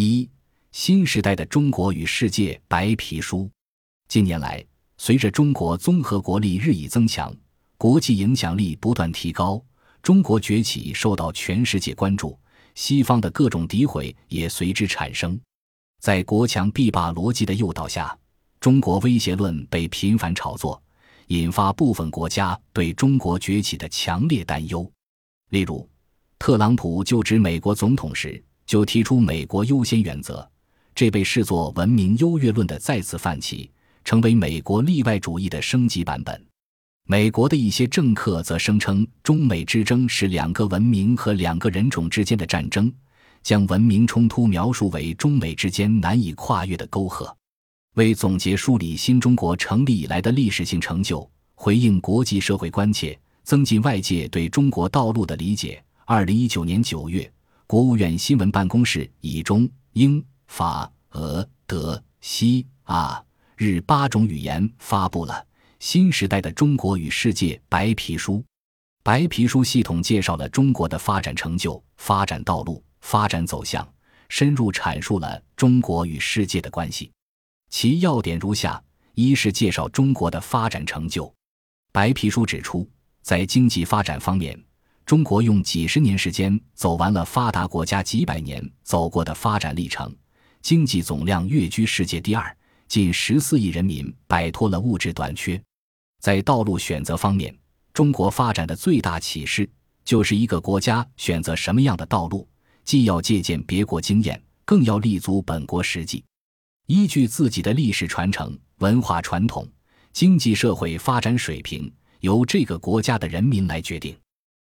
一、新时代的中国与世界白皮书。近年来，随着中国综合国力日益增强，国际影响力不断提高，中国崛起受到全世界关注，西方的各种诋毁也随之产生。在国强必霸逻辑的诱导下，中国威胁论被频繁炒作，引发部分国家对中国崛起的强烈担忧。例如，特朗普就职美国总统时。就提出美国优先原则，这被视作文明优越论的再次泛起，成为美国例外主义的升级版本。美国的一些政客则声称，中美之争是两个文明和两个人种之间的战争，将文明冲突描述为中美之间难以跨越的沟壑。为总结梳理新中国成立以来的历史性成就，回应国际社会关切，增进外界对中国道路的理解，二零一九年九月。国务院新闻办公室以中、英、法、俄、德、西、阿、日八种语言发布了《新时代的中国与世界白皮书》。白皮书系统介绍了中国的发展成就、发展道路、发展走向，深入阐述了中国与世界的关系。其要点如下：一是介绍中国的发展成就。白皮书指出，在经济发展方面。中国用几十年时间走完了发达国家几百年走过的发展历程，经济总量跃居世界第二，近十四亿人民摆脱了物质短缺。在道路选择方面，中国发展的最大启示就是一个国家选择什么样的道路，既要借鉴别国经验，更要立足本国实际，依据自己的历史传承、文化传统、经济社会发展水平，由这个国家的人民来决定。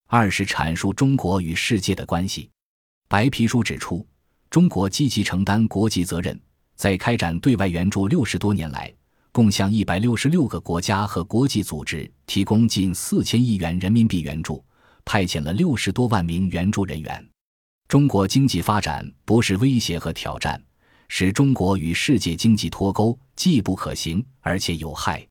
二是阐述中国与世界的关系。白皮书指出，中国积极承担国际责任，在开展对外援助六十多年来，共向一百六十六个国家和国际组织提供近四千亿元人民币援助，派遣了六十多万名援助人员。中国经济发展不是威胁和挑战，使中国与世界经济脱钩既不可行，而且有害。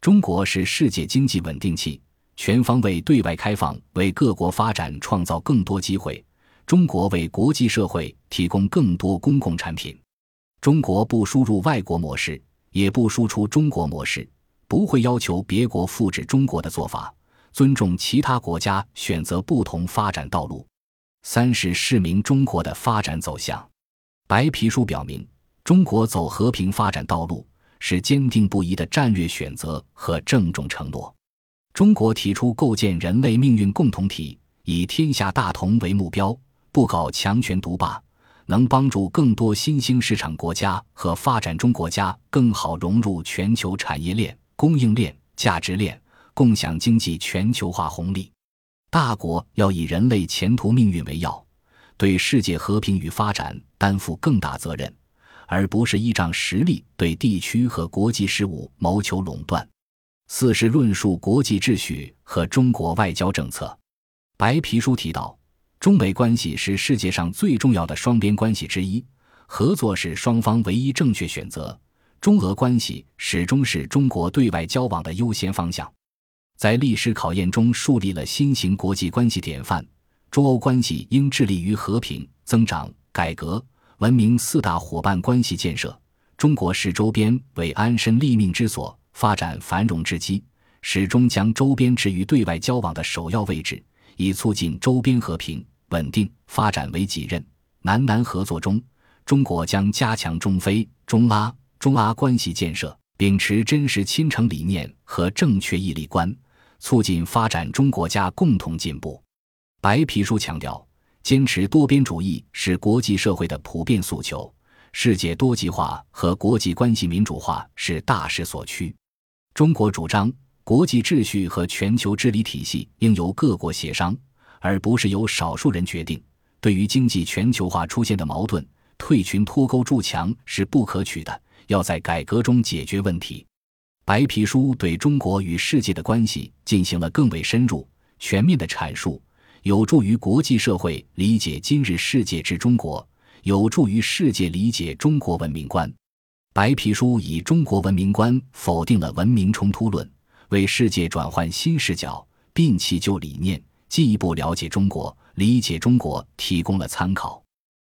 中国是世界经济稳定器。全方位对外开放，为各国发展创造更多机会。中国为国际社会提供更多公共产品。中国不输入外国模式，也不输出中国模式，不会要求别国复制中国的做法，尊重其他国家选择不同发展道路。三是示明中国的发展走向。白皮书表明，中国走和平发展道路是坚定不移的战略选择和郑重承诺。中国提出构建人类命运共同体，以天下大同为目标，不搞强权独霸，能帮助更多新兴市场国家和发展中国家更好融入全球产业链、供应链、价值链，共享经济全球化红利。大国要以人类前途命运为要，对世界和平与发展担负更大责任，而不是依仗实力对地区和国际事务谋求垄断。四是论述国际秩序和中国外交政策。白皮书提到，中美关系是世界上最重要的双边关系之一，合作是双方唯一正确选择。中俄关系始终是中国对外交往的优先方向，在历史考验中树立了新型国际关系典范。中欧关系应致力于和平、增长、改革、文明四大伙伴关系建设。中国视周边为安身立命之所。发展繁荣之机，始终将周边置于对外交往的首要位置，以促进周边和平稳定发展为己任。南南合作中，中国将加强中非、中拉、中阿关系建设，秉持真实亲诚理念和正确义利观，促进发展中国家共同进步。白皮书强调，坚持多边主义是国际社会的普遍诉求，世界多极化和国际关系民主化是大势所趋。中国主张，国际秩序和全球治理体系应由各国协商，而不是由少数人决定。对于经济全球化出现的矛盾，退群脱钩筑墙是不可取的，要在改革中解决问题。白皮书对中国与世界的关系进行了更为深入、全面的阐述，有助于国际社会理解今日世界之中国，有助于世界理解中国文明观。白皮书以中国文明观否定了文明冲突论，为世界转换新视角、摒弃旧理念、进一步了解中国、理解中国提供了参考。